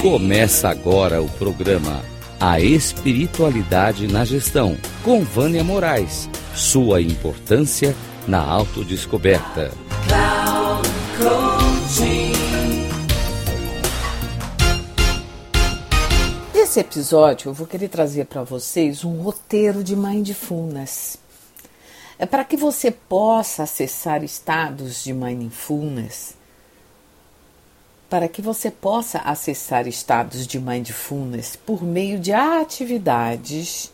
Começa agora o programa A Espiritualidade na Gestão, com Vânia Moraes. Sua importância na autodescoberta. Nesse episódio, eu vou querer trazer para vocês um roteiro de mindfulness. É para que você possa acessar estados de mindfulness para que você possa acessar estados de mindfulness por meio de atividades,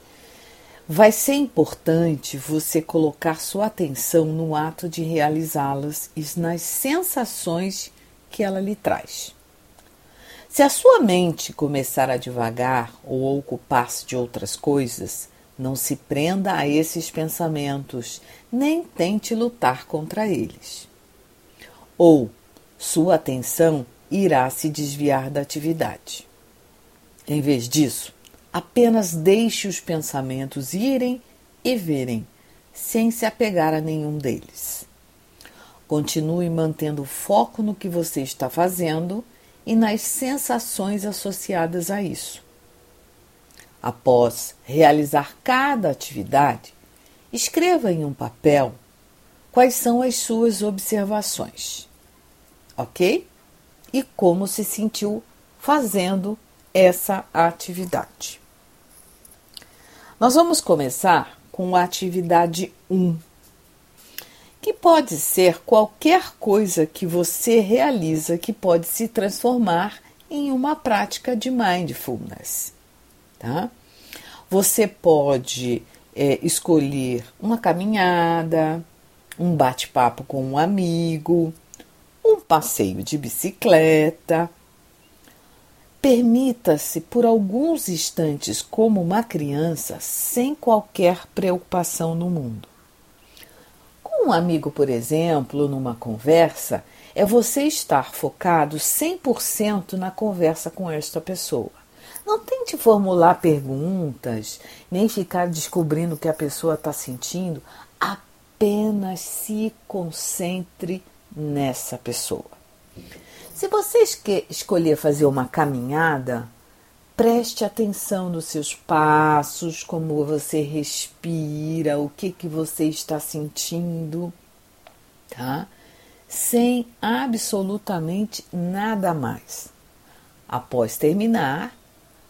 vai ser importante você colocar sua atenção no ato de realizá-las e nas sensações que ela lhe traz. Se a sua mente começar a devagar ou ocupar-se de outras coisas, não se prenda a esses pensamentos, nem tente lutar contra eles. Ou sua atenção irá se desviar da atividade. Em vez disso, apenas deixe os pensamentos irem e verem, sem se apegar a nenhum deles. Continue mantendo foco no que você está fazendo e nas sensações associadas a isso. Após realizar cada atividade, escreva em um papel quais são as suas observações. Ok? E como se sentiu fazendo essa atividade. Nós vamos começar com a atividade 1, que pode ser qualquer coisa que você realiza que pode se transformar em uma prática de mindfulness. Tá? Você pode é, escolher uma caminhada, um bate-papo com um amigo, passeio de bicicleta. Permita-se por alguns instantes como uma criança sem qualquer preocupação no mundo. Com um amigo, por exemplo, numa conversa, é você estar focado 100% na conversa com esta pessoa. Não tente formular perguntas, nem ficar descobrindo o que a pessoa está sentindo. Apenas se concentre nessa pessoa. Se você escolher fazer uma caminhada, preste atenção nos seus passos, como você respira, o que, que você está sentindo, tá? Sem absolutamente nada mais. Após terminar,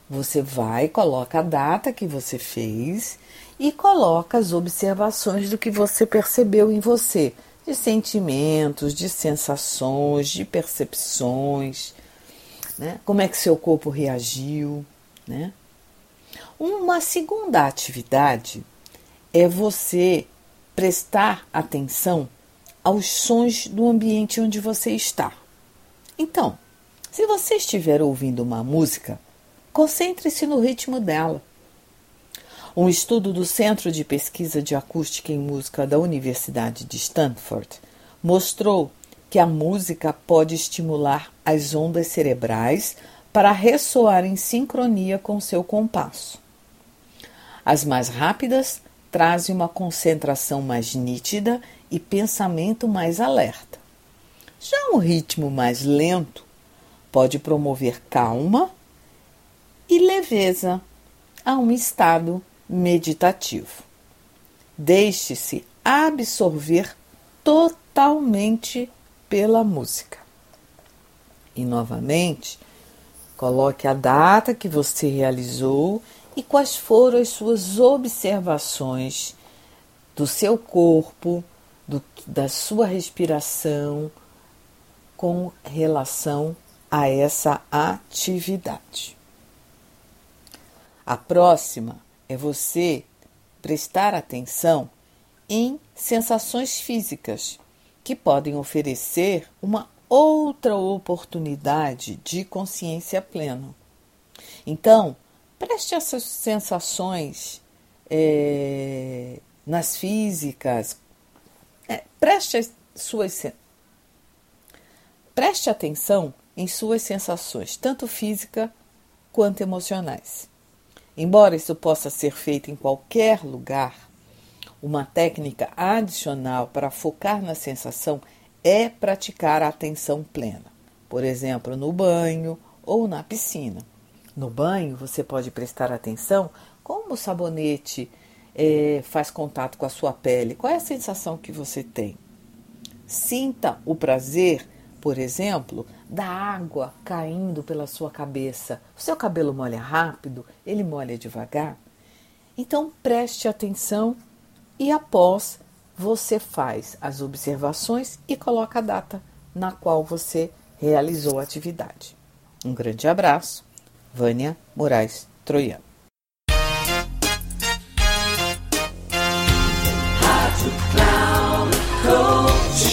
você vai, coloca a data que você fez e coloca as observações do que você percebeu em você de sentimentos, de sensações, de percepções, né? como é que seu corpo reagiu. Né? Uma segunda atividade é você prestar atenção aos sons do ambiente onde você está. Então, se você estiver ouvindo uma música, concentre-se no ritmo dela. Um estudo do Centro de Pesquisa de Acústica em Música da Universidade de Stanford mostrou que a música pode estimular as ondas cerebrais para ressoar em sincronia com seu compasso. As mais rápidas trazem uma concentração mais nítida e pensamento mais alerta. Já um ritmo mais lento pode promover calma e leveza a um estado meditativo. Deixe-se absorver totalmente pela música. E novamente, coloque a data que você realizou e quais foram as suas observações do seu corpo, do, da sua respiração com relação a essa atividade. A próxima é você prestar atenção em sensações físicas que podem oferecer uma outra oportunidade de consciência plena. Então, preste essas sensações é, nas físicas, é, preste suas preste atenção em suas sensações, tanto física quanto emocionais. Embora isso possa ser feito em qualquer lugar, uma técnica adicional para focar na sensação é praticar a atenção plena. Por exemplo, no banho ou na piscina. No banho, você pode prestar atenção como o sabonete é, faz contato com a sua pele, qual é a sensação que você tem. Sinta o prazer, por exemplo, da água caindo pela sua cabeça. O seu cabelo molha rápido, ele molha devagar. Então preste atenção e após você faz as observações e coloca a data na qual você realizou a atividade. Um grande abraço, Vânia Moraes Troiano.